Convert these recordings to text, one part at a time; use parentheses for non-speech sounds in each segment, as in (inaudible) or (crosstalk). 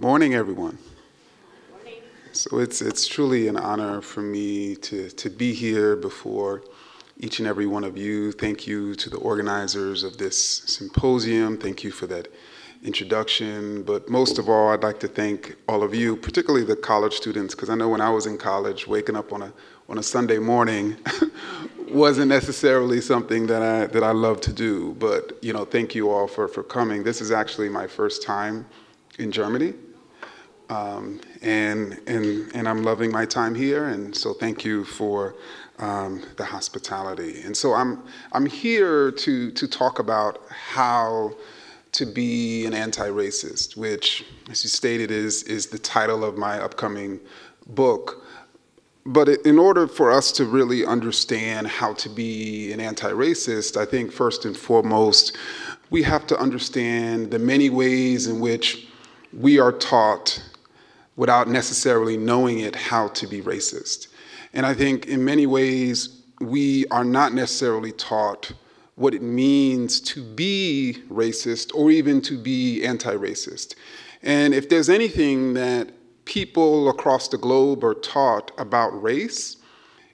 Morning, everyone. So it's, it's truly an honor for me to, to be here before each and every one of you. Thank you to the organizers of this symposium. Thank you for that introduction. But most of all, I'd like to thank all of you, particularly the college students, because I know when I was in college, waking up on a, on a Sunday morning (laughs) wasn't necessarily something that I, that I love to do. But, you know, thank you all for, for coming. This is actually my first time in Germany. Um, and, and, and I'm loving my time here, and so thank you for um, the hospitality. And so I'm, I'm here to, to talk about how to be an anti racist, which, as you stated, is, is the title of my upcoming book. But in order for us to really understand how to be an anti racist, I think first and foremost, we have to understand the many ways in which we are taught without necessarily knowing it how to be racist. And I think in many ways, we are not necessarily taught what it means to be racist or even to be anti racist. And if there's anything that people across the globe are taught about race,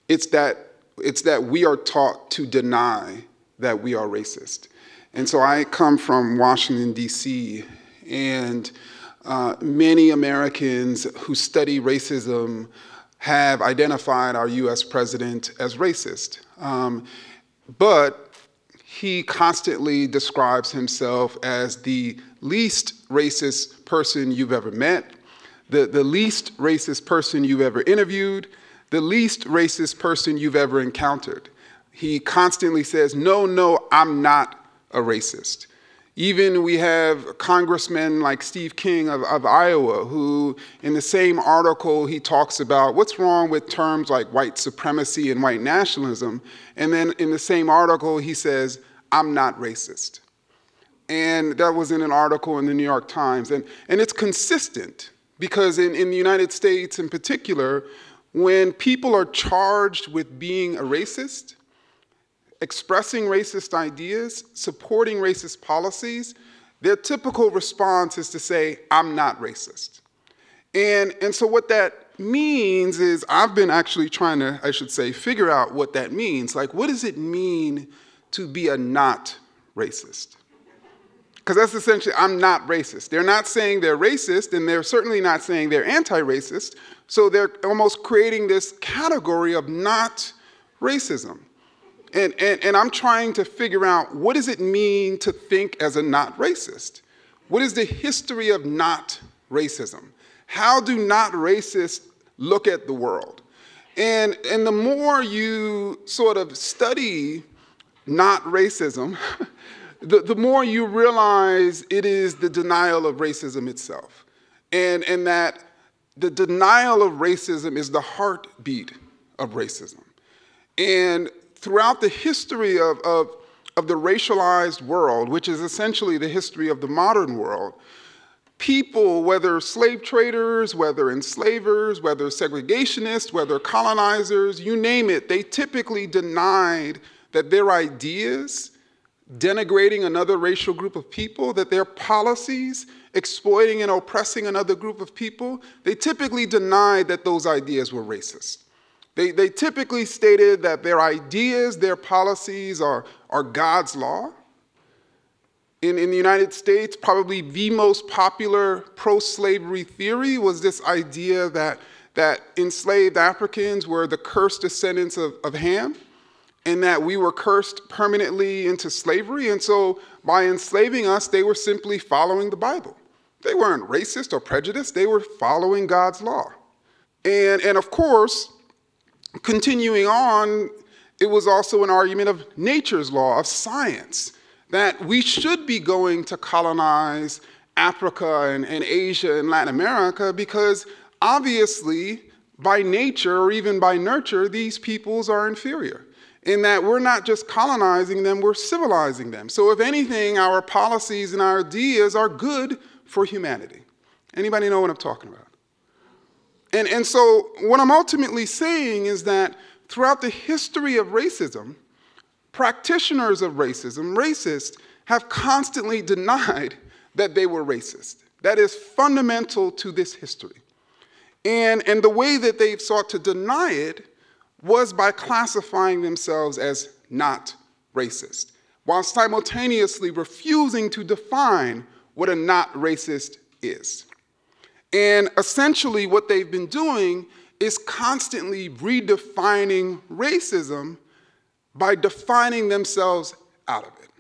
it's that, it's that we are taught to deny that we are racist. And so I come from Washington, D.C., and uh, many Americans who study racism have identified our US president as racist. Um, but he constantly describes himself as the least racist person you've ever met, the, the least racist person you've ever interviewed, the least racist person you've ever encountered. He constantly says, No, no, I'm not a racist. Even we have congressmen like Steve King of, of, Iowa, who in the same article he talks about what's wrong with terms like white supremacy and white nationalism. And then in the same article he says, I'm not racist. And that was in an article in the New York Times. And, and it's consistent because in, in the United States in particular, when people are charged with being a racist, expressing racist ideas, supporting racist policies, their typical response is to say, I'm not racist. And, and so, what that means is, I've been actually trying to, I should say, figure out what that means. Like, what does it mean to be a not racist? Because that's essentially, I'm not racist. They're not saying they're racist, and they're certainly not saying they're anti racist. So, they're almost creating this category of not racism. And, and, and I'm trying to figure out what does it mean to think as a not racist? What is the history of not racism? How do not racists look at the world? And, and the more you sort of study not racism, (laughs) the, the more you realize it is the denial of racism itself. And, and that the denial of racism is the heartbeat of racism. And throughout the history of, of, of the racialized world, which is essentially the history of the modern world, people, whether slave traders, whether enslavers, whether segregationists, whether colonizers, you name it, they typically denied that their ideas denigrating another racial group of people, that their policies exploiting and oppressing another group of people, they typically denied that those ideas were racist. They, they typically stated that their ideas, their policies are, are God's law. In, in the United States, probably the most popular pro slavery theory was this idea that, that enslaved Africans were the cursed descendants of, of Ham and that we were cursed permanently into slavery. And so by enslaving us, they were simply following the Bible. They weren't racist or prejudiced, they were following God's law. And, and of course, continuing on, it was also an argument of nature's law, of science, that we should be going to colonize Africa and, and Asia and Latin America because obviously, by nature or even by nurture, these peoples are inferior. In that we're not just colonizing them, we're civilizing them. So, if anything, our policies and our ideas are good for humanity. Anybody know what I'm talking about? And, and so, what I'm ultimately saying is that throughout the history of racism, practitioners of racism, racists, have constantly denied that they were racist. that is fundamental to this history. And, and the way that they've sought to deny it was by classifying themselves as not racist, while simultaneously refusing to define what a not racist is. And essentially, what they've been doing is constantly redefining racism by defining themselves out of it.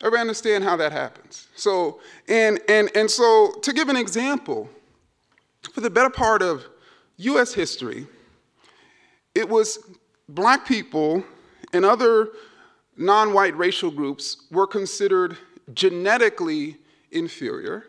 Everybody understand how that happens? So, and, and, and so to give an example, for the better part of US history, it was black people and other non white racial groups were considered genetically inferior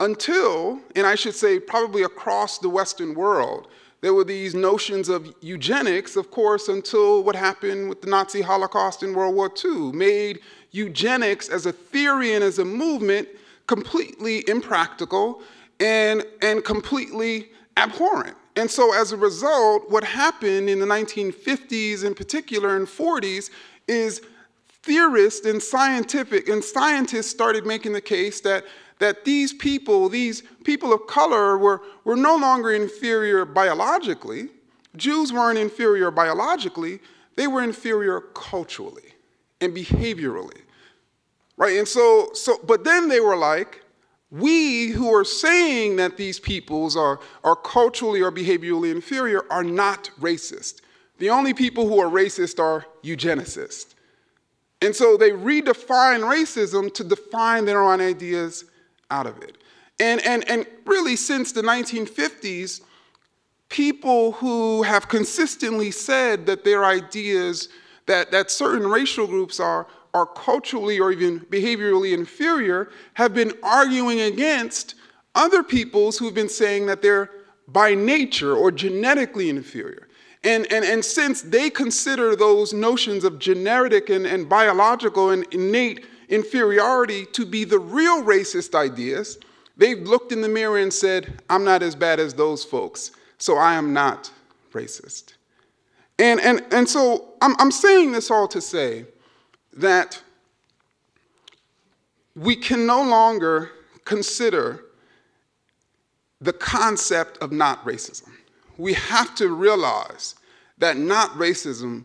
until, and I should say probably across the Western world, there were these notions of eugenics, of course, until what happened with the Nazi Holocaust in World War II made eugenics as a theory and as a movement completely impractical and, and completely abhorrent. And so, as a result, what happened in the 1950s, in particular, and 40s, is theorists and scientific and scientists started making the case that that these people, these people of color, were, were no longer inferior biologically. Jews weren't inferior biologically, they were inferior culturally and behaviorally. Right? And so, so but then they were like, we who are saying that these peoples are, are culturally or behaviorally inferior are not racist. The only people who are racist are eugenicists. And so they redefine racism to define their own ideas out of it. And, and, and really, since the 1950s, people who have consistently said that their ideas, that, that certain racial groups are, are culturally or even behaviorally inferior have been arguing against other peoples who've been saying that they're by nature or genetically inferior. And, and, and since they consider those notions of genetic and, and biological and innate inferiority to be the real racist ideas, they've looked in the mirror and said, I'm not as bad as those folks, so I am not racist. And, and, and so I'm, I'm saying this all to say that we can no longer consider the concept of not racism. We have to realize that not racism,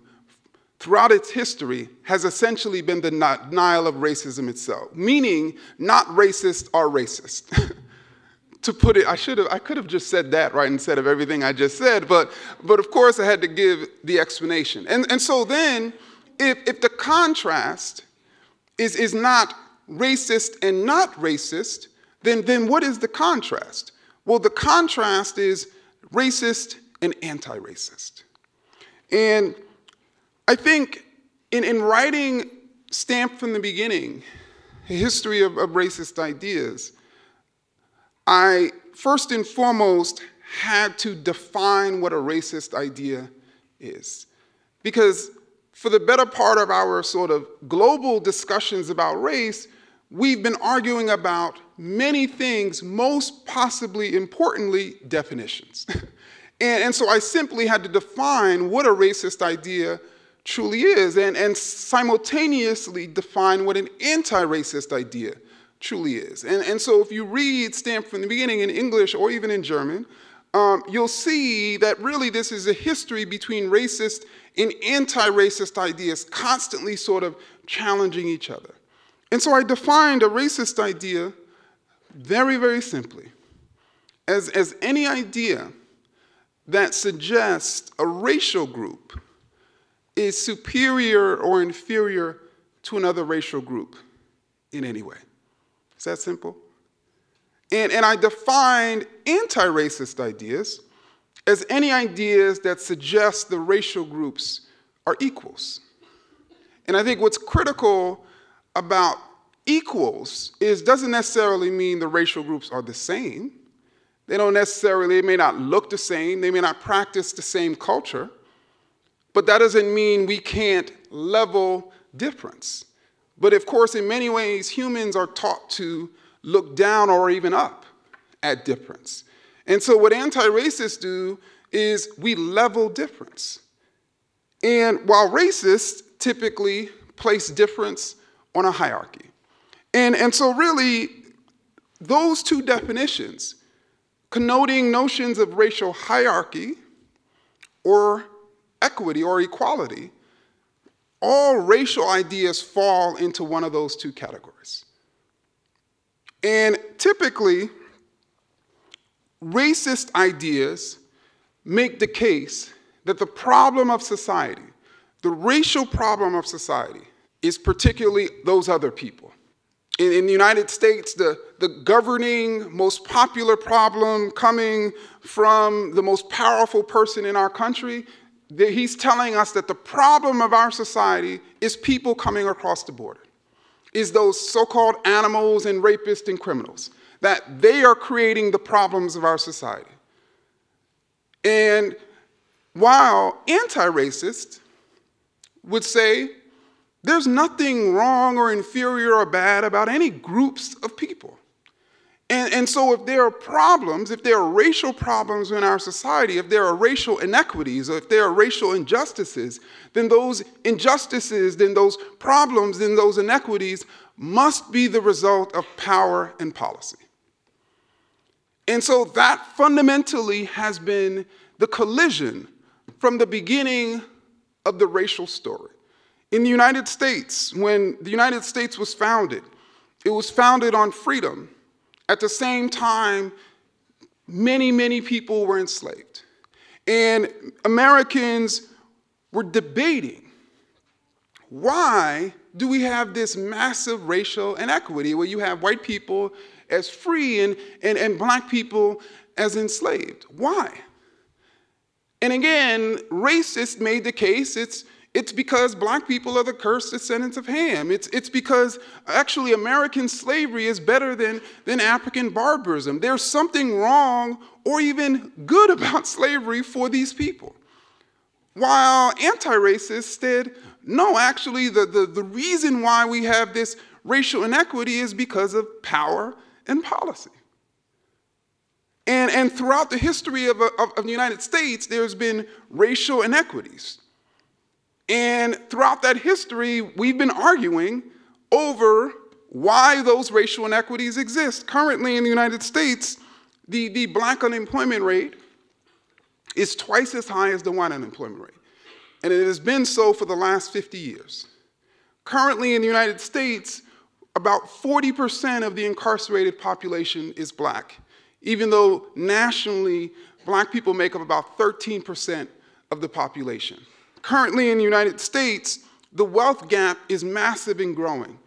throughout its history, has essentially been the denial of racism itself, meaning not racist are racist. (laughs) to put it, I should have, I could have just said that right instead of everything I just said, but, but of course I had to give the explanation. And, and so then, if, if the contrast is, is not racist and not racist, then, then what is the contrast? Well, the contrast is racist and anti racist. And I think in, in writing Stamped from the Beginning, a history of, of racist ideas, I first and foremost had to define what a racist idea is. Because for the better part of our sort of global discussions about race, we've been arguing about many things, most possibly importantly, definitions. (laughs) and, and so I simply had to define what a racist idea truly is and, and simultaneously define what an anti racist idea truly is. And, and so if you read Stamped from the beginning in English or even in German, um, you'll see that really this is a history between racist and anti racist ideas, constantly sort of challenging each other. And so I defined a racist idea very, very simply as, as any idea that suggests a racial group is superior or inferior to another racial group in any way. Is that simple? And, and I defined anti racist ideas as any ideas that suggest the racial groups are equals. And I think what's critical about equals is doesn't necessarily mean the racial groups are the same. They don't necessarily, they may not look the same, they may not practice the same culture, but that doesn't mean we can't level difference. But of course, in many ways, humans are taught to look down or even up at difference. And so, what anti racists do is we level difference. And while racists typically place difference on a hierarchy. And, and so, really, those two definitions, connoting notions of racial hierarchy or equity or equality, all racial ideas fall into one of those two categories. And typically, racist ideas make the case that the problem of society, the racial problem of society, is particularly those other people. In, in, the United States, the, the governing, most popular problem coming from the most powerful person in our country, he's telling us that the problem of our society is people coming across the border, is those so called animals and rapists and criminals, that they are creating the problems of our society. And while anti racists would say there's nothing wrong or inferior or bad about any groups of people. And, and so, if there are problems, if there are racial problems in our society, if there are racial inequities, or if there are racial injustices, then those injustices, then those problems, then those inequities must be the result of power and policy. And so, that fundamentally has been the collision from the beginning of the racial story. In the United States, when the United States was founded, it was founded on freedom. At the same time, many, many people were enslaved. And Americans were debating why do we have this massive racial inequity where you have white people as free and, and, and black people as enslaved? Why? And again, racists made the case it's it's because black people are the cursed descendants of Ham. It's, it's because actually American slavery is better than, than African barbarism. There's something wrong or even good (laughs) about slavery for these people. While anti racists said, no, actually, the, the, the reason why we have this racial inequity is because of power and policy. And, and throughout the history of, of, of the United States, there's been racial inequities. And throughout that history, we've been arguing over why those racial inequities exist. Currently in the United States, the, the black unemployment rate is twice as high as the white unemployment rate. And it has been so for the last 50 years. Currently in the United States, about 40% of the incarcerated population is black, even though nationally, black people make up about 13% of the population. Currently in the United States, the wealth gap is massive and growing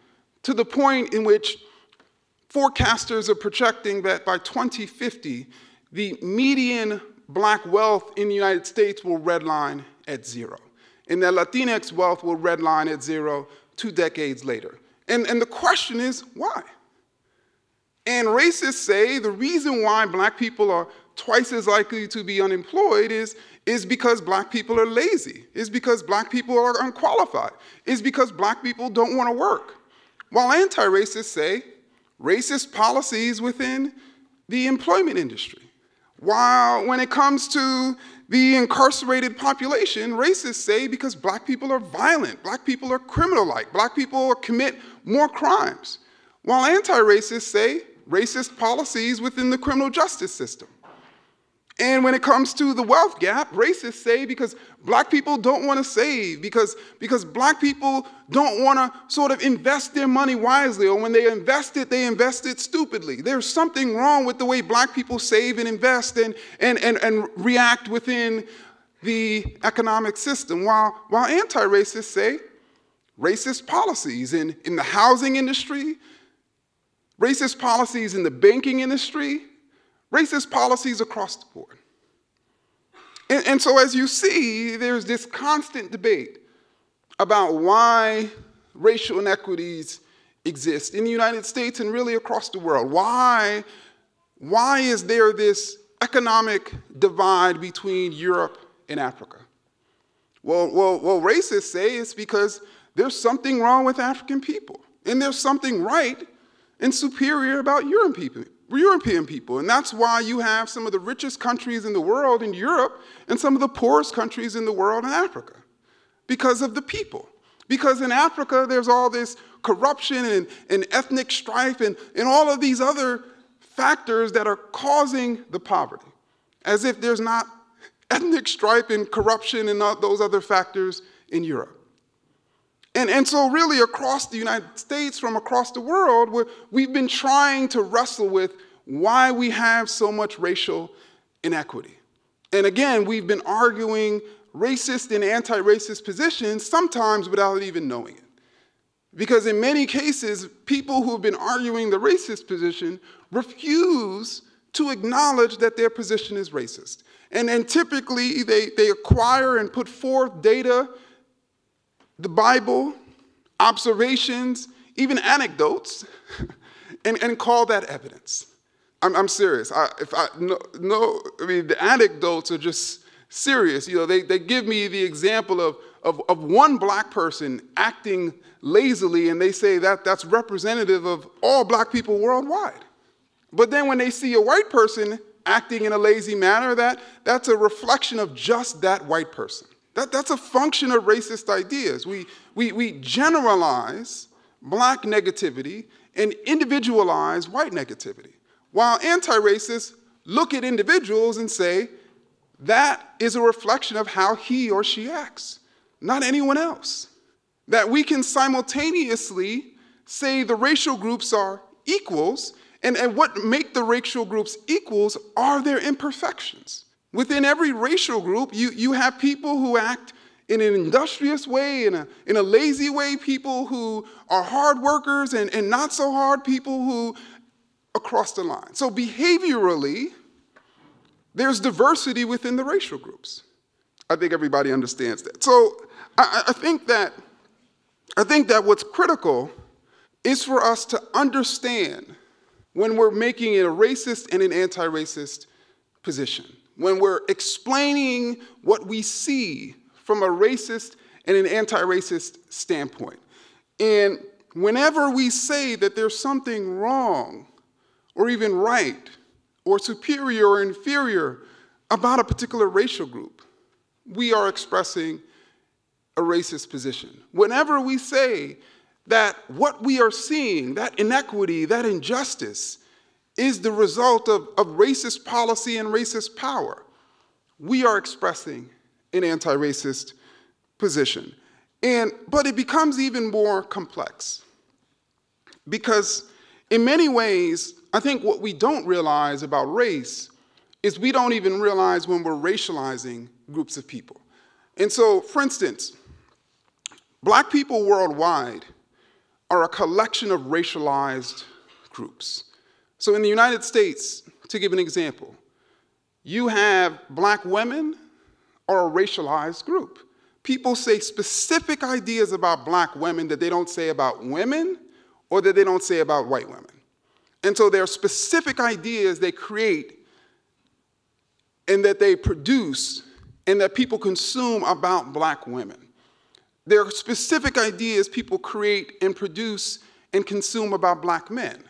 to the point in which forecasters are projecting that by 2050, the median black wealth in the United States will redline at zero. And that Latinx wealth will redline at zero two decades later. And, and the question is, why? And racists say the reason why black people are twice as likely to be unemployed is, is because black people are lazy, is because black people are unqualified, is because black people don't want to work. While anti racists say racist policies within the employment industry. While when it comes to the incarcerated population, racists say because black people are violent, black people are criminal like, black people commit more crimes. While anti racists say racist policies within the criminal justice system. And when it comes to the wealth gap, racists say because black people don't want to save, because, because black people don't want to sort of invest their money wisely, or when they invest it, they invest it stupidly. There's something wrong with the way black people save and invest and, and, and, and react within the economic system. While, while anti racists say racist policies in, in the housing industry, racist policies in the banking industry, racist policies across the board. And, and, so, as you see, there's this constant debate about why racial inequities exist in the United States and really across the world. Why, why is there this economic divide between Europe and Africa? Well, well, well, racists say it's because there's something wrong with African people, and there's something right and superior about European people. European people. And that's why you have some of the richest countries in the world in Europe and some of the poorest countries in the world in Africa because of the people. Because in Africa, there's all this corruption and, and ethnic strife and, and all of these other factors that are causing the poverty, as if there's not (laughs) ethnic strife and corruption and all those other factors in Europe. And, and so, really, across the United States, from across the world, we've been trying to wrestle with why we have so much racial inequity. And again, we've been arguing racist and anti racist positions, sometimes without even knowing it. Because in many cases, people who have been arguing the racist position refuse to acknowledge that their position is racist. And then typically they, they acquire and put forth data, the Bible, observations, even anecdotes, (laughs) and, and call that evidence. I'm, I'm serious. I, if I no, no, I mean the anecdotes are just serious. You know, they, they give me the example of, of, of one black person acting lazily, and they say that that's representative of all black people worldwide. But then when they see a white person acting in a lazy manner, that, that's a reflection of just that white person. That, that's a function of racist ideas. We, we, we generalize black negativity and individualize white negativity. While anti racists look at individuals and say, that is a reflection of how he or she acts, not anyone else. That we can simultaneously say the racial groups are equals, and, and what make the racial groups equals are their imperfections. Within every racial group, you, you have people who act in an industrious way, in a, in a lazy way, people who are hard workers, and, and not so hard people who across the line. So, behaviorally, there's diversity within the racial groups. I think everybody understands that. So, I, I think that I think that what's critical is for us to understand when we're making it a racist and an anti racist position, when we're explaining what we see from a racist and an anti racist standpoint. And whenever we say that there's something wrong or even right or superior or inferior about a particular racial group, we are expressing a racist position. Whenever we say that what we are seeing, that inequity, that injustice, is the result of, of racist policy and racist power, we are expressing an anti racist position. And, but it becomes even more complex because, in many ways, I think what we don't realize about race is we don't even realize when we're racializing groups of people. And so, for instance, black people worldwide are a collection of racialized groups. So, in the United States, to give an example, you have black women are a racialized group. People say specific ideas about black women that they don't say about women or that they don't say about white women. And so there are specific ideas they create and that they produce and that people consume about black women. There are specific ideas people create and produce and consume about black men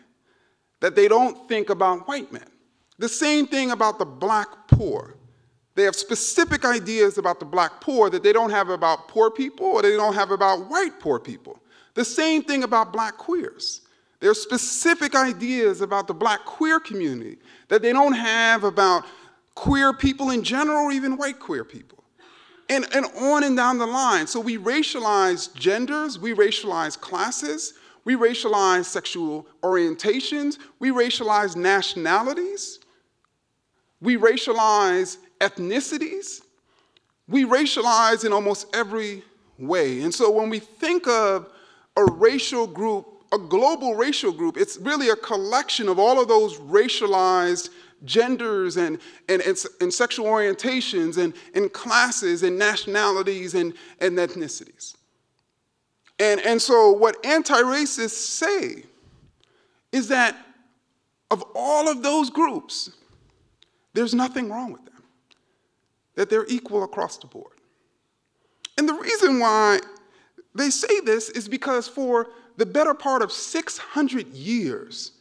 that they don't think about white men. The same thing about the black poor. They have specific ideas about the black poor that they don't have about poor people or they don't have about white poor people. The same thing about black queers. There are specific ideas about the black queer community that they don't have about queer people in general or even white queer people. And, and on and down the line. So we racialize genders, we racialize classes, we racialize sexual orientations, we racialize nationalities, we racialize ethnicities, we racialize in almost every way. And so when we think of a racial group a global racial group. It's really a collection of all of those racialized genders and, and, and, and sexual orientations and, and classes and nationalities and, and ethnicities. And, and so, what anti racists say is that of all of those groups, there's nothing wrong with them, that they're equal across the board. And the reason why they say this is because for the better part of 600 years,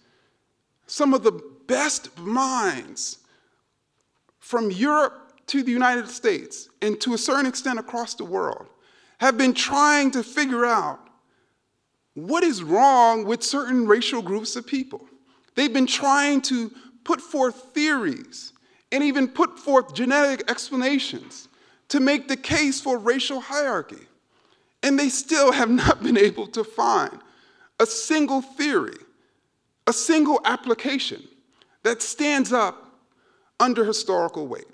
some of the best minds from Europe to the United States, and to a certain extent across the world, have been trying to figure out what is wrong with certain racial groups of people. They've been trying to put forth theories and even put forth genetic explanations to make the case for racial hierarchy. And they still have (laughs) not been able to find a single theory, a single application that stands up under historical weight.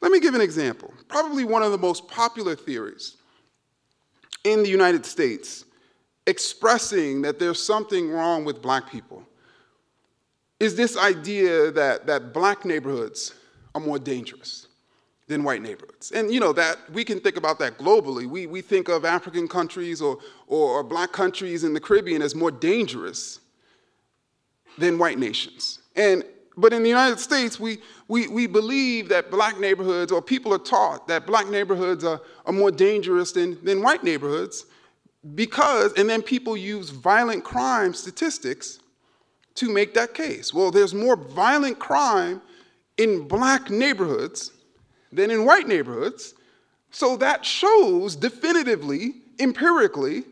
Let me give an example. Probably one of the most popular theories in the United States expressing that there's something wrong with black people is this idea that, that black neighborhoods are more dangerous than white neighborhoods. And you know that we can think about that globally. We, we think of African countries or, or, or black countries in the Caribbean as more dangerous than white nations. And but in the United States, we, we, we believe that black neighborhoods, or people are taught that black neighborhoods are, are more dangerous than, than white neighborhoods because, and then people use violent crime statistics to make that case. Well, there's more violent crime in black neighborhoods than in white neighborhoods. So that shows definitively, empirically,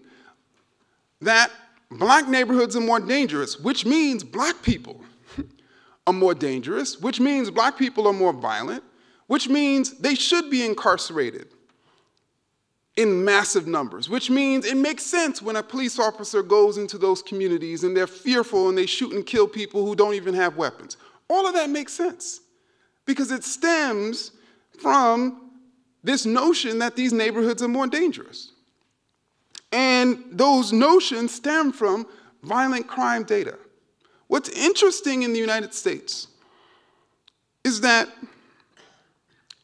that black neighborhoods are more dangerous, which means black people are more dangerous, which means black people are more violent, which means they should be incarcerated in massive numbers, which means it makes sense when a police officer goes into those communities and they're fearful and they shoot and kill people who don't even have weapons. All of that makes sense because it stems from this notion that these neighborhoods are more dangerous. And those notions stem from violent crime data. What's interesting in the United States is that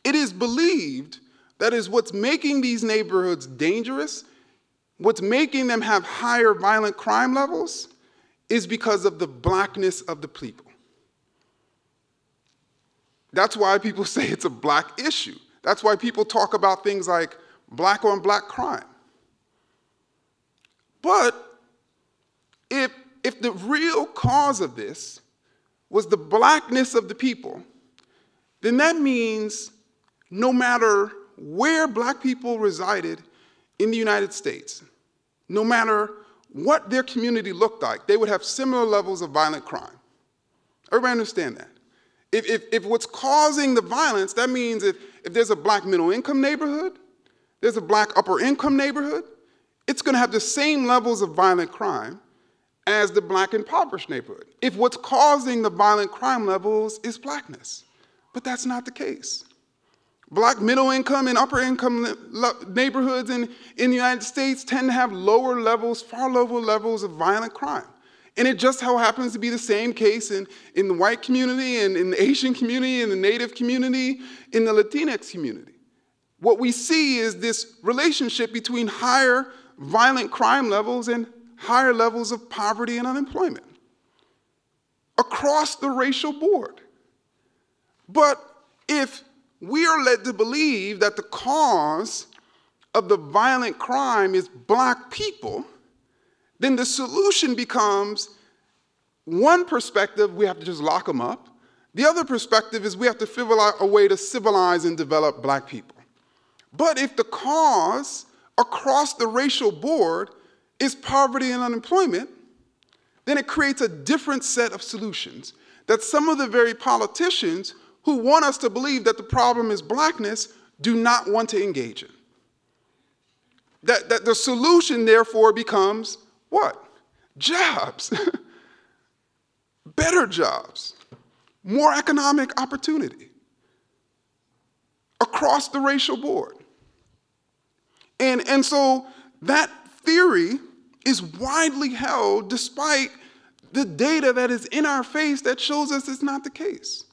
it is believed that is what's making these neighborhoods dangerous, what's making them have higher violent crime levels, is because of the blackness of the people. That's why people (laughs) say it's a black issue. That's why people talk about things like black on black crime. But if, if the real cause of this was the blackness of the people, then that means no matter where black people resided in the United States, no matter what their community looked like, they would have similar levels of violent crime. Everybody understand that? If, if, if what's causing the violence, that means if, if there's a black middle income neighborhood, there's a black upper income neighborhood, it's going to have the same levels of violent crime as the black impoverished neighborhood. If what's causing the violent crime levels is blackness. But that's not the case. Black middle income and upper income neighborhoods in, in the United States tend to have lower levels, far lower levels of violent crime. And it just how happens to be the same case in, in the white community and in the Asian community, in the Native community, in the Latinx community. What we see is this relationship between higher violent crime levels and higher levels of poverty and unemployment across the racial board. But if we are led to believe that the cause of the violent crime is black people, then the solution becomes one perspective, we have to just lock them up. The other perspective is we have to figure out a way to civilize and develop black people. But if the cause across the racial board is poverty and unemployment, then it creates a different set of solutions that some of the very politicians who want us to believe that the problem is blackness do not want to engage in. That, that the solution, therefore, becomes what? Jobs. (laughs) Better jobs. More economic opportunity across the racial board. And, and so that theory is widely held despite the data that is in our face that shows us it's not the case.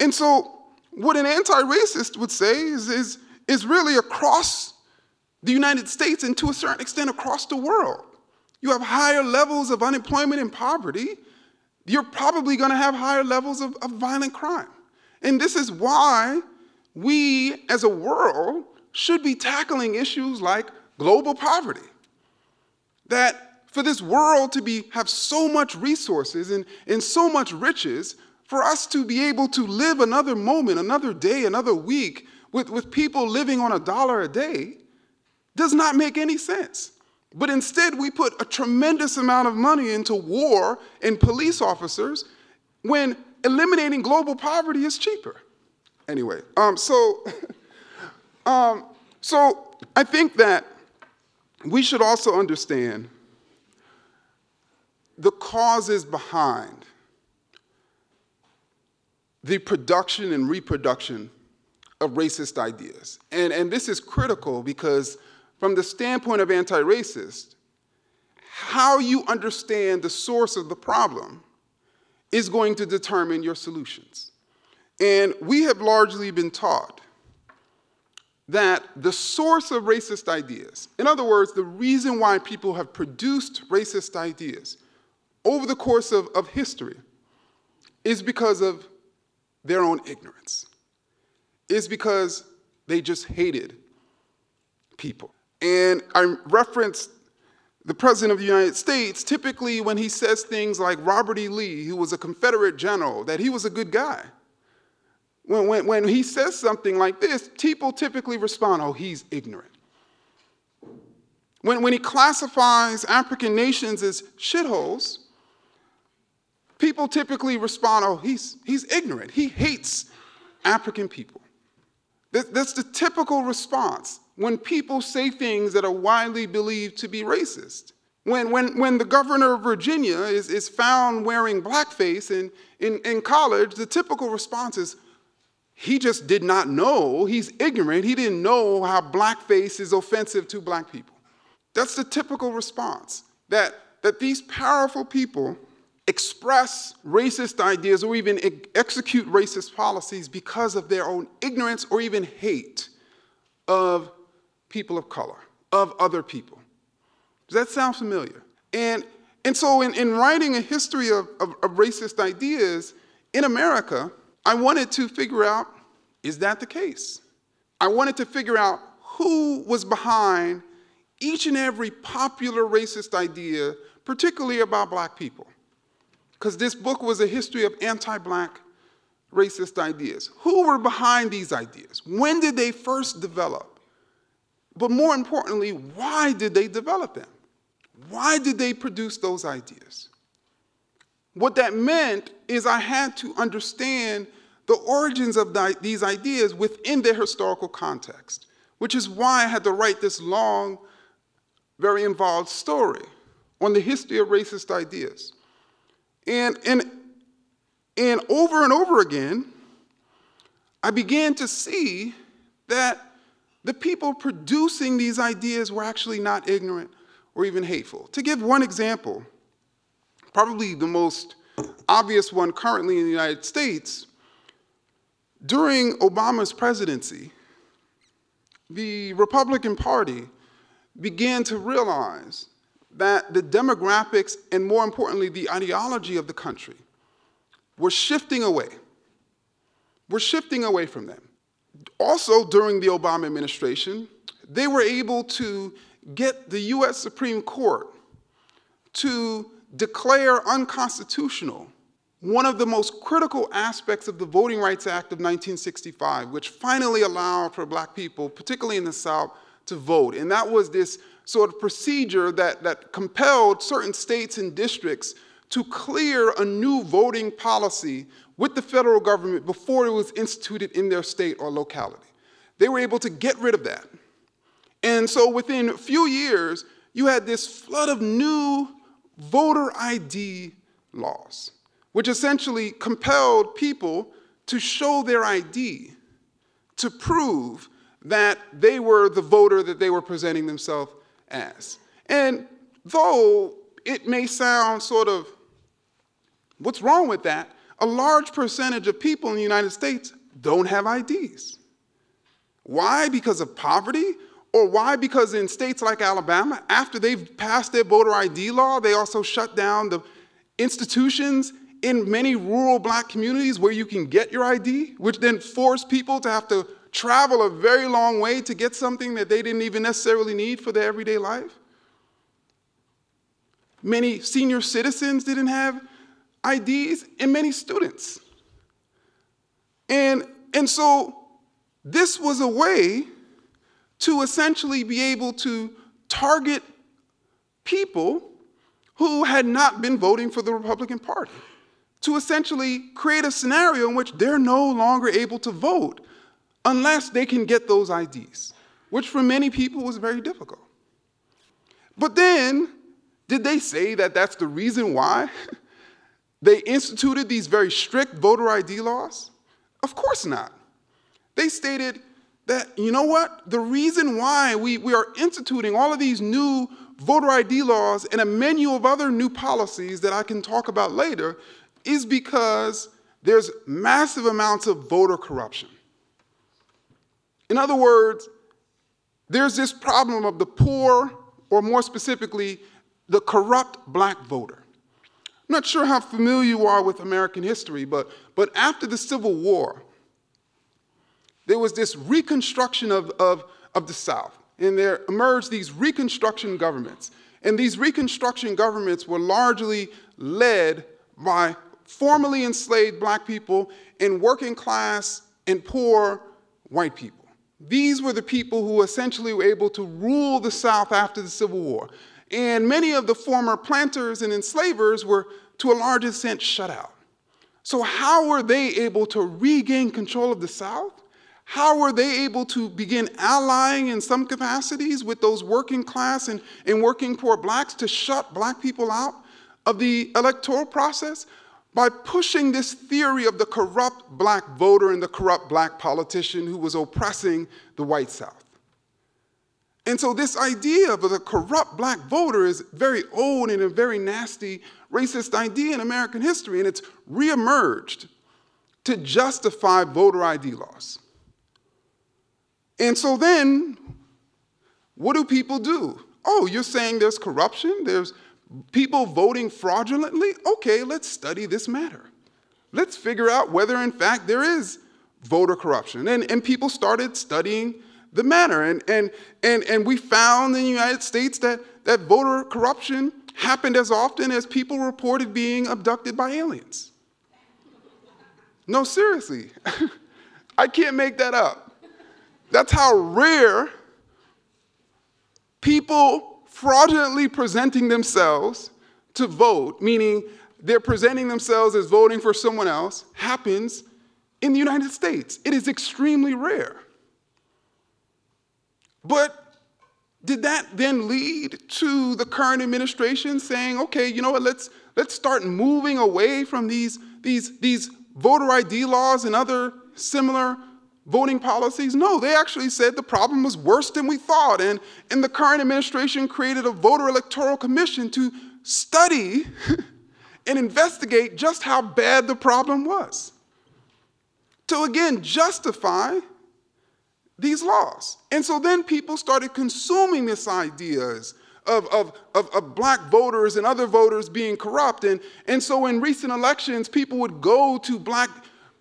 And so, what an anti racist would say is, is, is really across the United States and to a certain extent across the world. You have higher levels of unemployment and poverty, you're probably going to have higher levels of, of violent crime. And this is why we as a world should be tackling issues like global poverty. That for this world to be, have so much resources and, and so much riches, for us to be able to live another moment, another day, another week with, with people living on a dollar a day does not make any sense. But instead, we put a tremendous amount of money into war and police officers when eliminating global poverty is cheaper. Anyway, um, so, (laughs) um, so I think that we should also understand the causes behind the production and reproduction of racist ideas. And, and this is critical because, from the standpoint of anti racist, how you understand the source of the problem is going to determine your solutions. And we have largely been taught that the source of racist ideas, in other words, the reason why people have produced racist ideas over the course of, of history, is because of their own ignorance, is because they just hated people. And I referenced the President of the United States, typically when he says things like Robert E. Lee, who was a Confederate general, that he was a good guy. When, when, when he says something like this, people typically respond, oh, he's ignorant. When, when he classifies African nations as shitholes, people typically respond, oh, he's, he's ignorant. He hates African people. That, that's the typical response when people say things that are widely believed to be racist. When, when, when the governor of Virginia is, is found wearing blackface in, in, in college, the typical response is, he just did not know, he's ignorant, he didn't know how blackface is offensive to black people. That's the typical response that, that these powerful people express racist ideas or even execute racist policies because of their own ignorance or even hate of people of color, of other people. Does that sound familiar? And, and so, in, in writing a history of, of, of racist ideas in America, I wanted to figure out is that the case? I wanted to figure out who was behind each and every popular racist idea, particularly about black people. Because this book was a history of anti black racist ideas. Who were behind these ideas? When did they first develop? But more importantly, why did they develop them? Why did they produce those ideas? What that meant is I had to understand the origins of the, these ideas within their historical context, which is why I had to write this long, very involved story on the history of racist ideas. And, and, and over and over again, I began to see that the people producing these ideas were actually not ignorant or even hateful. To give one example, probably the most obvious one currently in the United States, during Obama's presidency, the Republican Party began to realize that the demographics and, more importantly, the ideology of the country were shifting away. We're shifting away from them also, during the Obama administration, they were able to get the US Supreme Court to declare unconstitutional one of the most critical aspects of the Voting Rights Act of 1965, which finally allowed for black people, particularly in the South, to vote. And that was this sort of procedure that, that compelled certain states and districts to clear a new voting policy with the federal government before it was instituted in their state or locality. They were able to get rid of that. And so within a few years, you had this flood of new voter ID laws, which essentially compelled people to show their ID to prove that they were the voter that they were presenting themselves as. And though it may sound sort of What's wrong with that? A large percentage of people in the United States don't have IDs. Why? Because of poverty? Or why? Because in states like Alabama, after they've passed their voter ID law, they also shut down the institutions in many rural black communities where you can get your ID, which then force people to have to travel a very long way to get something that they didn't even necessarily need for their everyday life. Many senior citizens didn't have IDs and many students. And, and so this was a way to essentially be able to target people who had not been voting for the Republican Party, to essentially create a scenario in which they're no longer able to vote unless they can get those IDs, which for many people was very difficult. But then, did they say that that's the reason why (laughs) they instituted these very strict voter ID laws? Of course not. They stated that, you know what? The reason why we, we are instituting all of these new voter ID laws and a menu of other new policies that I can talk about later is because there's massive amounts of voter corruption. In other words, there's this problem of the poor, or more specifically, the corrupt black voter. I'm not sure how familiar you are with American history, but, but after the Civil War, there was this reconstruction of, of, of the South, and there emerged these Reconstruction governments. And these Reconstruction governments were largely led by formerly enslaved black people and working class and poor white people. These were the people who essentially were able to rule the South after the Civil War. And many of the former planters and enslavers were, to a large extent, shut out. So, how were they able to regain control of the South? How were they able to begin allying in some capacities with those working class and, and working poor blacks to shut black people out of the electoral process? By pushing this theory of the corrupt black voter and the corrupt black politician who was oppressing the white South. And so, this idea of the corrupt black voter is very old and a very nasty racist idea in American history, and it's reemerged to justify voter ID laws. And so then, what do people do? Oh, you're saying there's corruption? There's people voting fraudulently? Okay, let's study this matter. Let's figure out whether, in fact, there is voter corruption. And, and people started studying the matter. And, and, and, and we found in the United States that, that voter corruption happened as often as people reported being abducted by aliens. No, seriously. (laughs) I can't make that up. That's how rare people fraudulently presenting themselves to vote, meaning they're presenting themselves as voting for someone else, happens in the United States. It is extremely rare. But did that then lead to the current administration saying, okay, you know what, let's, let's start moving away from these, these, these voter ID laws and other similar voting policies? No, they actually said the problem was worse than we thought. And, and the current administration created a voter electoral commission to study (laughs) and investigate just how bad the problem was. To again justify these laws. And so then people started consuming these ideas of, of, of, of, black voters and other voters being corrupt. And, and so in recent elections, people would go to black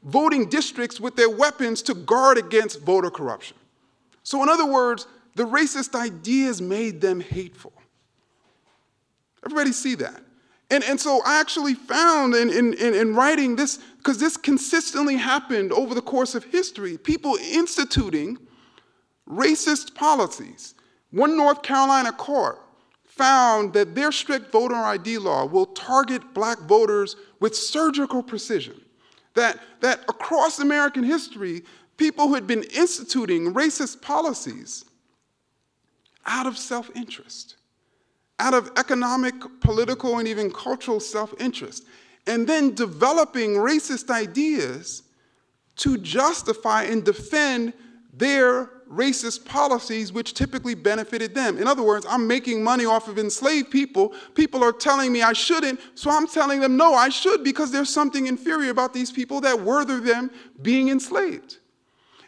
voting districts with their weapons to guard against voter corruption. So, in other words, the racist ideas made them hateful. Everybody see that? And, and so I actually found in, in, in writing this, because this consistently happened over the course of history, people instituting racist policies. One North Carolina court found that their strict voter ID law will target black voters with surgical precision that, that across American history, people who had been instituting racist policies out of self interest, out of economic, political, and even cultural self interest, and then developing racist ideas to justify and defend their racist policies which typically benefited them. In other words, I'm making money off of enslaved people. People are telling me I shouldn't, so I'm telling them, no, I should because there's something inferior about these people that worthy them being enslaved.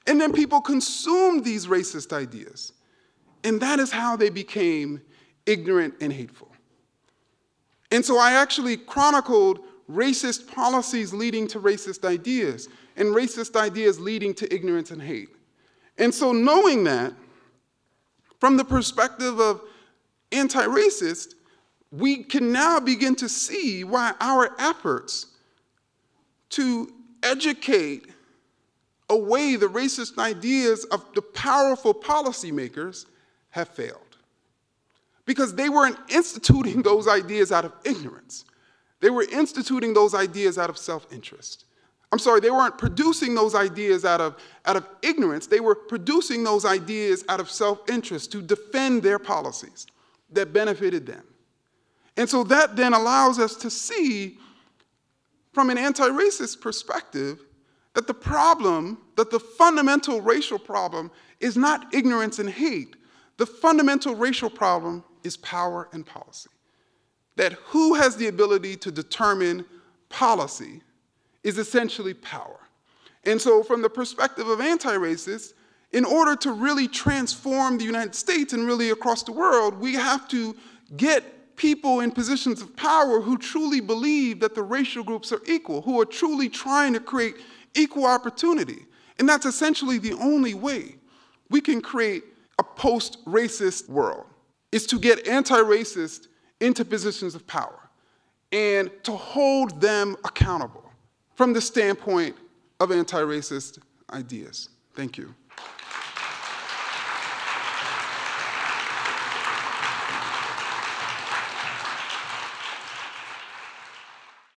And then people consumed these racist ideas. And that is how they became ignorant and hateful. And so I actually chronicled racist policies leading to racist ideas and racist ideas leading to ignorance and hate. And so, knowing that, from the perspective of anti racist, we can now begin to see why our efforts to educate away the racist ideas of the powerful policymakers have failed. Because they weren't instituting those ideas out of ignorance. They were instituting those ideas out of self interest. I'm sorry, they weren't producing those ideas out of, out of ignorance. They were producing those ideas out of self interest to defend their policies that benefited them. And so that then allows us to see, from an anti racist perspective, that the problem, that the fundamental racial problem, is not ignorance and hate. The fundamental racial problem is power and policy. That who has the ability to determine policy is essentially power. And so, from the perspective of anti racists, in order to really transform the United States and really across the world, we have to get people in positions of power who truly believe that the racial groups are equal, who are truly trying to create equal opportunity. And that's essentially the only way we can create a post racist world, is to get anti racist into positions of power and to hold them accountable from the standpoint of anti racist ideas. Thank you.